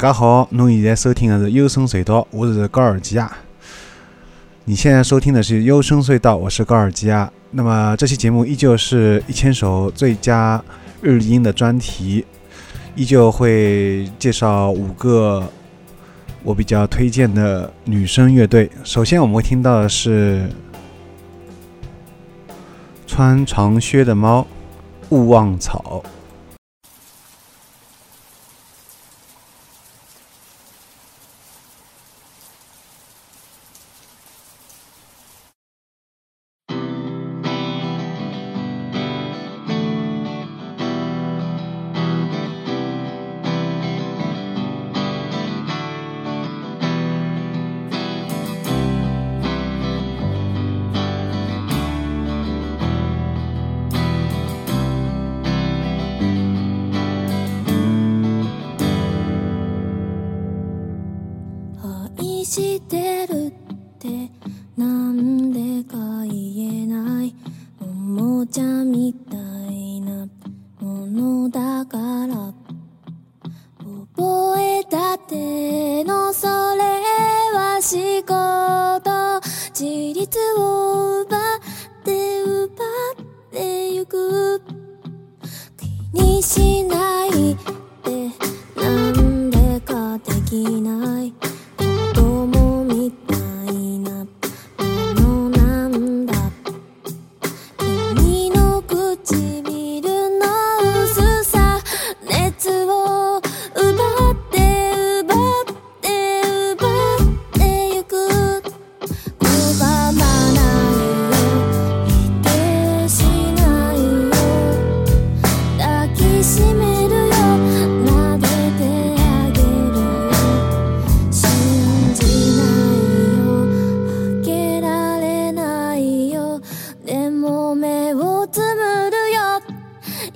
大家好，侬现在收听的是幽深隧道，我是高尔基亚。你现在收听的是幽深隧道，我是高尔基亚。那么这期节目依旧是一千首最佳日音的专题，依旧会介绍五个我比较推荐的女生乐队。首先我们会听到的是穿长靴的猫，勿忘草。てのそれは思考。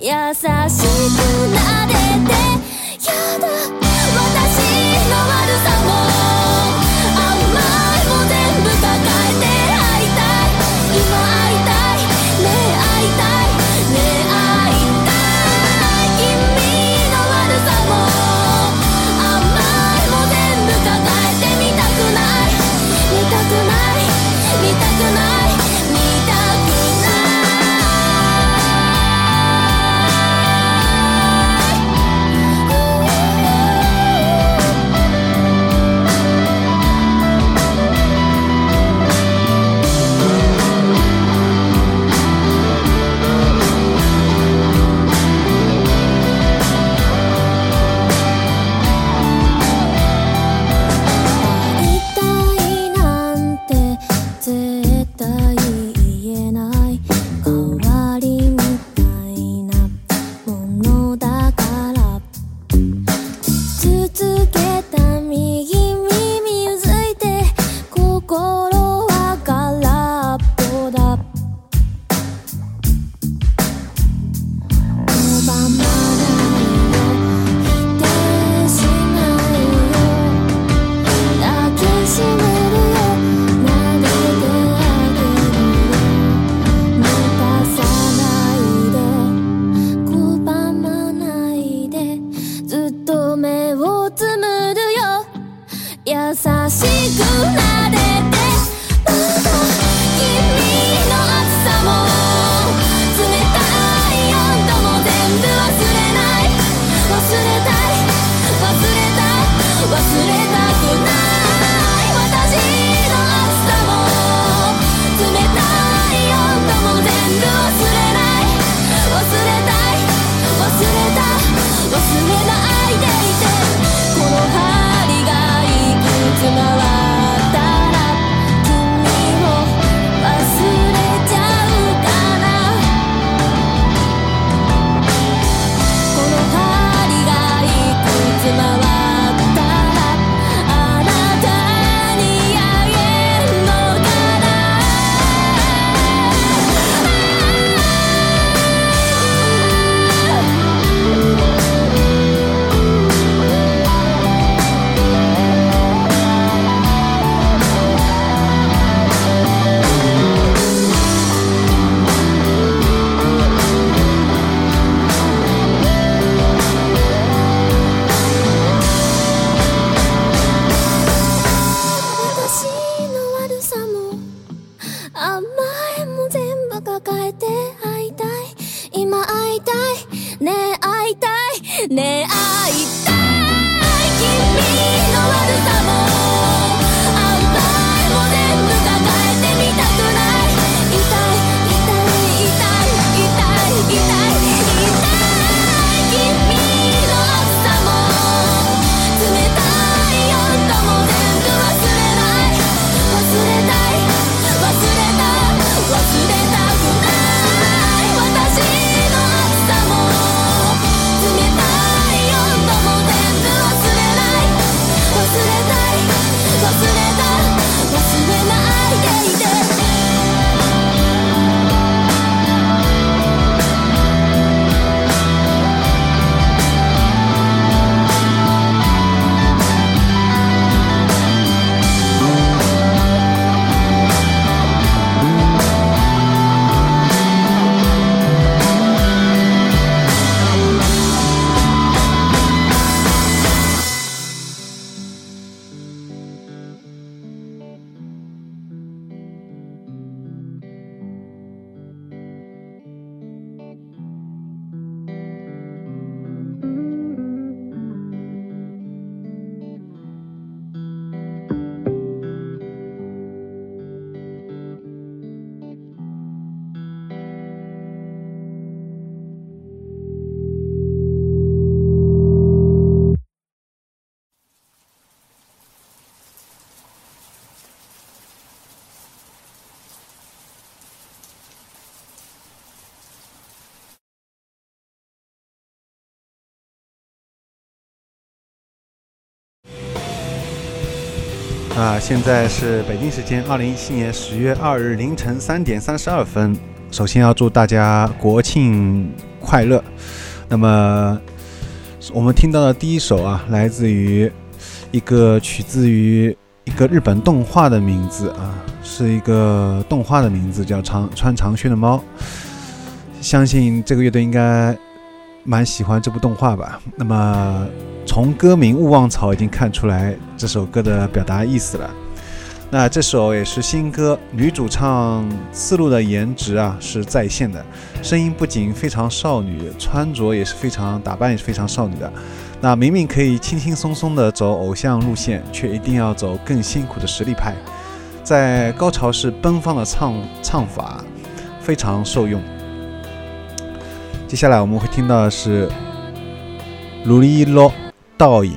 優しく撫れ啊，现在是北京时间二零一七年十月二日凌晨三点三十二分。首先要祝大家国庆快乐。那么我们听到的第一首啊，来自于一个取自于一个日本动画的名字啊，是一个动画的名字叫长穿长靴的猫。相信这个乐队应该蛮喜欢这部动画吧。那么从歌名《勿忘草》已经看出来这首歌的表达意思了。那这首也是新歌，女主唱次路的颜值啊是在线的，声音不仅非常少女，穿着也是非常打扮也是非常少女的。那明明可以轻轻松松的走偶像路线，却一定要走更辛苦的实力派，在高潮时奔放的唱唱法非常受用。接下来我们会听到的是《卢里洛倒影》。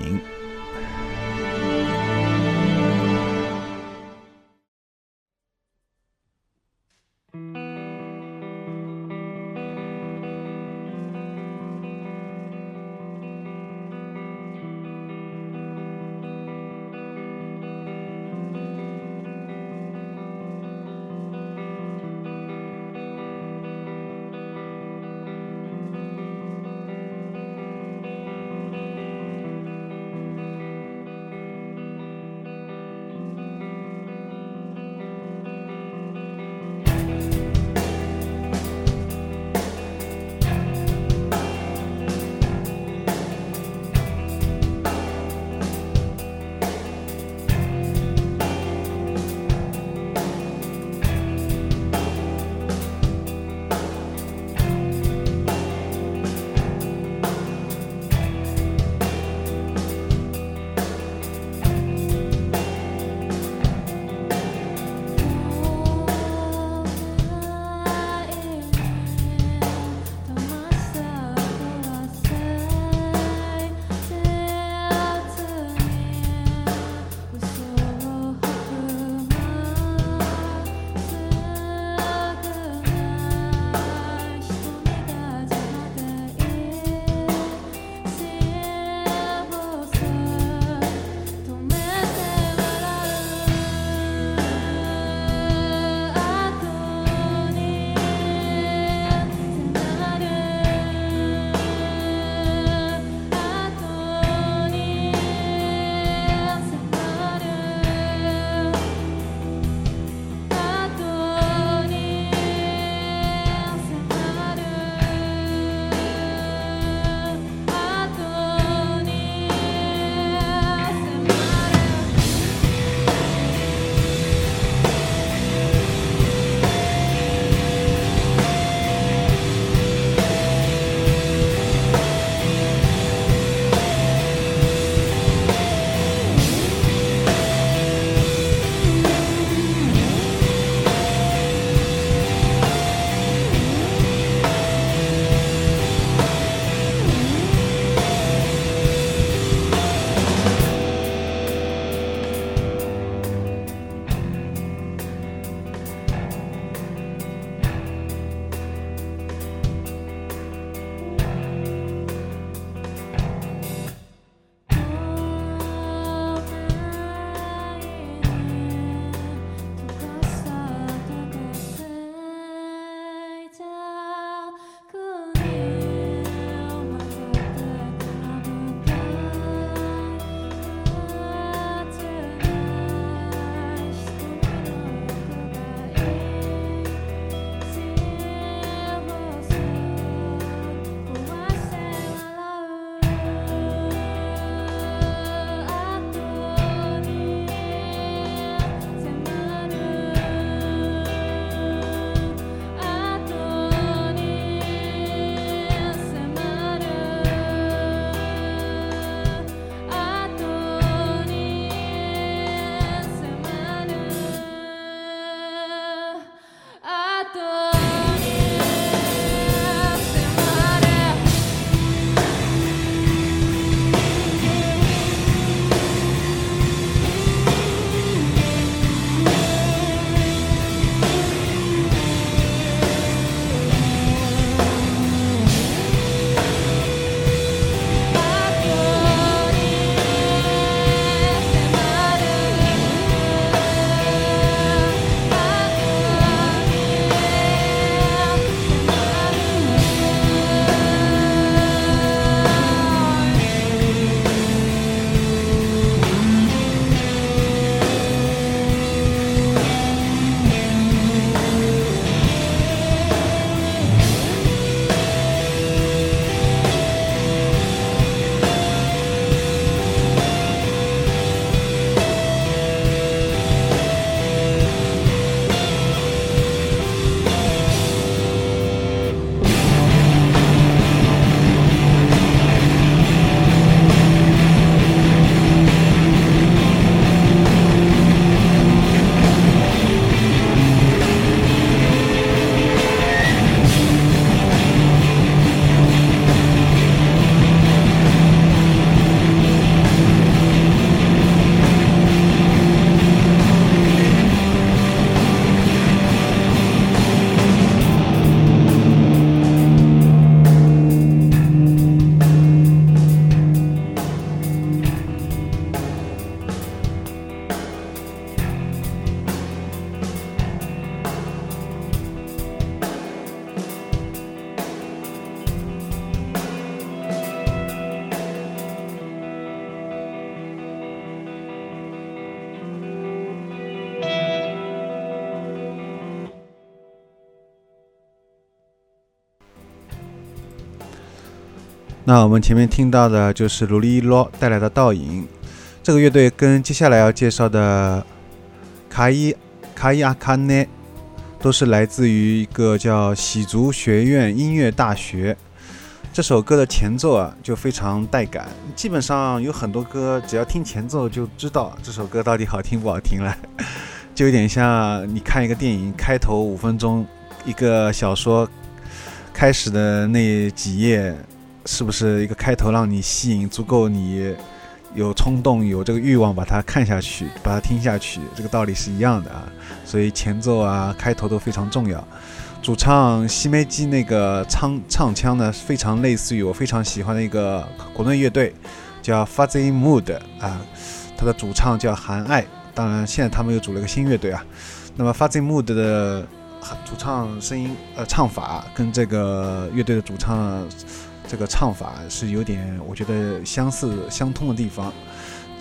那我们前面听到的就是卢利洛带来的倒影，这个乐队跟接下来要介绍的卡伊卡伊阿卡内都是来自于一个叫喜族学院音乐大学。这首歌的前奏啊就非常带感，基本上有很多歌只要听前奏就知道这首歌到底好听不好听了，就有点像你看一个电影开头五分钟，一个小说开始的那几页。是不是一个开头让你吸引，足够你有冲动、有这个欲望把它看下去、把它听下去？这个道理是一样的啊。所以前奏啊、开头都非常重要。主唱西梅基那个唱唱腔呢，非常类似于我非常喜欢的一个国内乐队，叫 Fuzzy Mood 啊。他的主唱叫韩爱，当然现在他们又组了个新乐队啊。那么 Fuzzy Mood 的主唱声音呃唱法跟这个乐队的主唱。这个唱法是有点，我觉得相似相通的地方，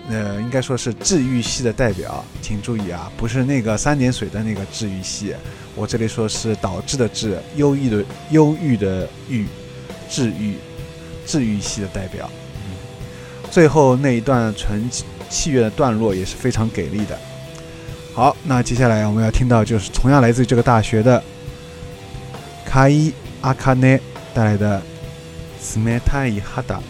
呃，应该说是治愈系的代表，请注意啊，不是那个三点水的那个治愈系，我这里说是导致的治，忧郁的忧郁的郁，治愈，治愈系的代表。嗯，最后那一段纯器乐的段落也是非常给力的。好，那接下来我们要听到就是同样来自于这个大学的卡伊阿卡内带来的。冷たい肌。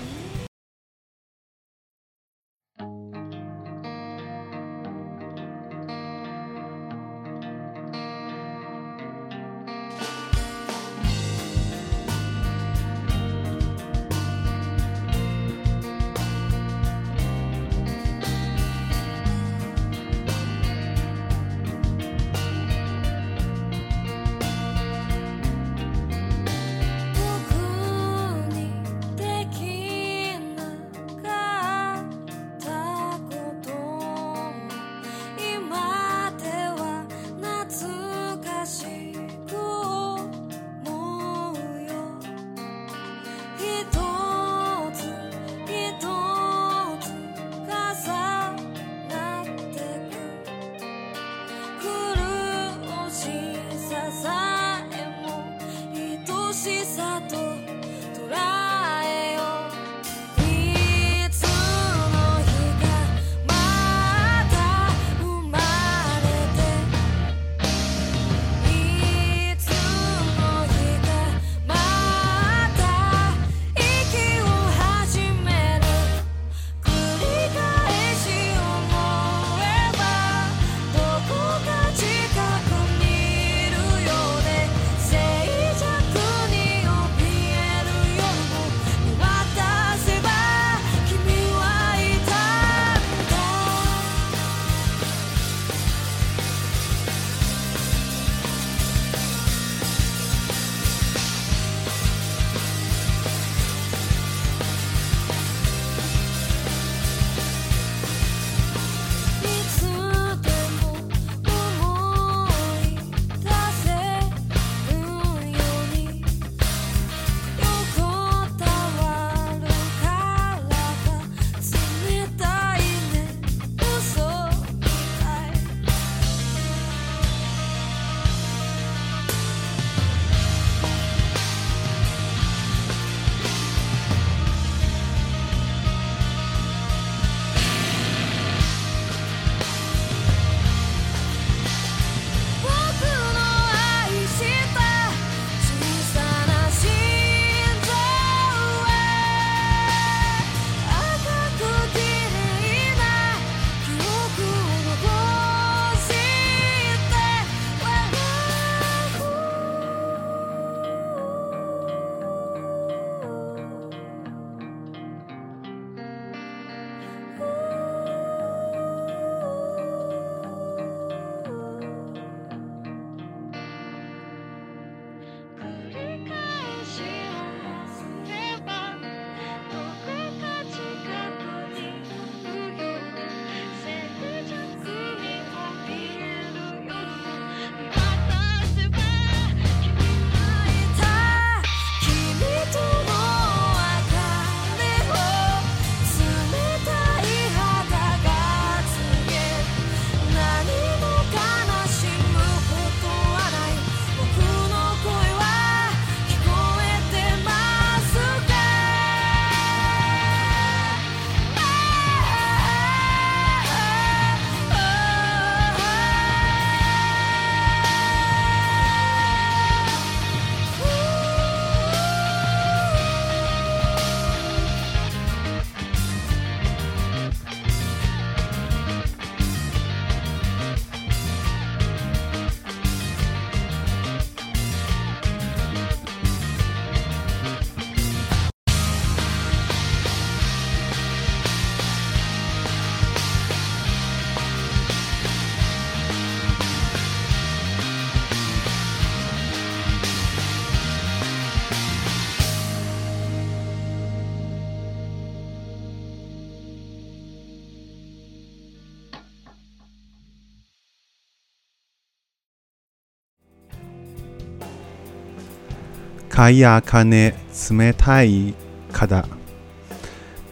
卡伊亚卡内慈美太伊卡达，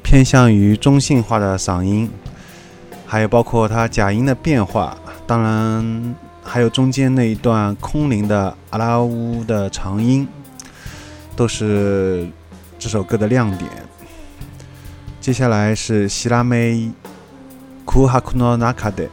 偏向于中性化的嗓音，还有包括它假音的变化，当然还有中间那一段空灵的阿拉乌的长音，都是这首歌的亮点。接下来是希拉梅库哈库诺纳卡德。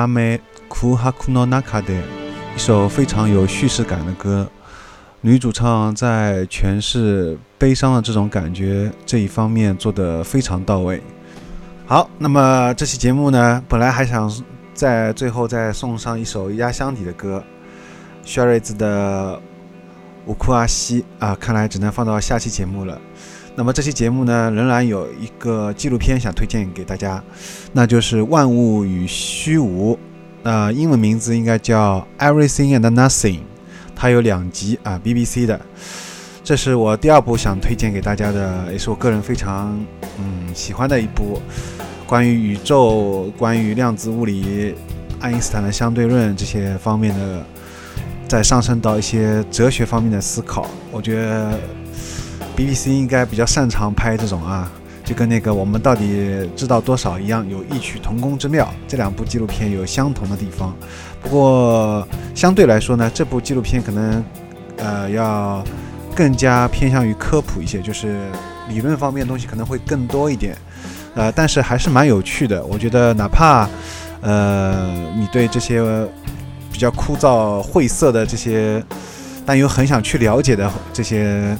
拉梅库哈库诺纳卡的一首非常有叙事感的歌。女主唱在诠释悲伤的这种感觉这一方面做得非常到位。好，那么这期节目呢，本来还想在最后再送上一首压箱底的歌，肖瑞兹的《乌库阿西》啊，看来只能放到下期节目了。那么这期节目呢，仍然有一个纪录片想推荐给大家，那就是《万物与虚无》，那英文名字应该叫《Everything and Nothing》。它有两集啊，BBC 的，这是我第二部想推荐给大家的，也是我个人非常嗯喜欢的一部关于宇宙、关于量子物理、爱因斯坦的相对论这些方面的，再上升到一些哲学方面的思考。我觉得 BBC 应该比较擅长拍这种啊，就跟那个我们到底知道多少一样，有异曲同工之妙。这两部纪录片有相同的地方。不过相对来说呢，这部纪录片可能，呃，要更加偏向于科普一些，就是理论方面的东西可能会更多一点，呃，但是还是蛮有趣的。我觉得哪怕，呃，你对这些比较枯燥晦涩的这些，但又很想去了解的这些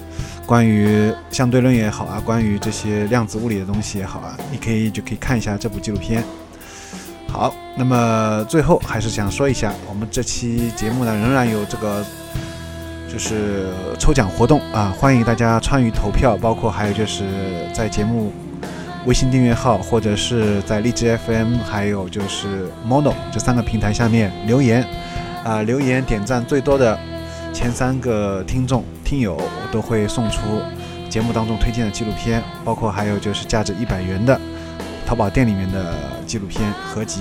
关于相对论也好啊，关于这些量子物理的东西也好啊，你可以就可以看一下这部纪录片。好，那么最后还是想说一下，我们这期节目呢仍然有这个就是抽奖活动啊，欢迎大家参与投票，包括还有就是在节目微信订阅号或者是在荔枝 FM，还有就是 Mono 这三个平台下面留言啊，留言点赞最多的前三个听众听友，都会送出节目当中推荐的纪录片，包括还有就是价值一百元的。淘宝店里面的纪录片合集。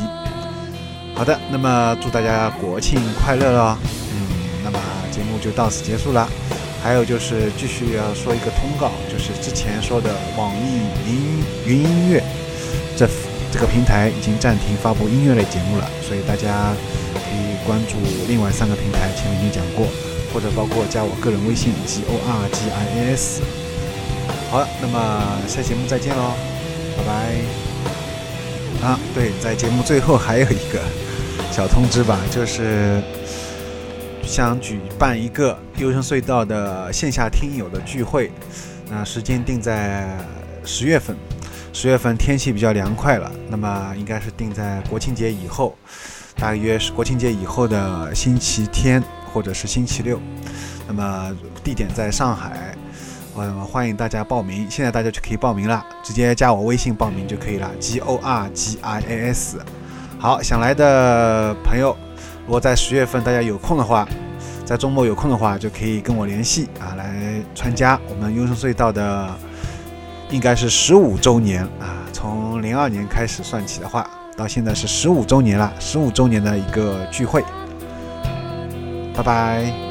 好的，那么祝大家国庆快乐喽！嗯，那么节目就到此结束了。还有就是继续要说一个通告，就是之前说的网易云云音乐这这个平台已经暂停发布音乐类节目了，所以大家可以关注另外三个平台，前面已经讲过，或者包括加我个人微信 g o r g i a s。好了，那么下节目再见喽，拜拜。啊，对，在节目最后还有一个小通知吧，就是想举办一个优声隧道的线下听友的聚会，那时间定在十月份，十月份天气比较凉快了，那么应该是定在国庆节以后，大约是国庆节以后的星期天或者是星期六，那么地点在上海。嗯，欢迎大家报名，现在大家就可以报名了，直接加我微信报名就可以了，G O R G I A S。好，想来的朋友，如果在十月份大家有空的话，在周末有空的话，就可以跟我联系啊，来参加我们优声隧道的，应该是十五周年啊，从零二年开始算起的话，到现在是十五周年了，十五周年的一个聚会。拜拜。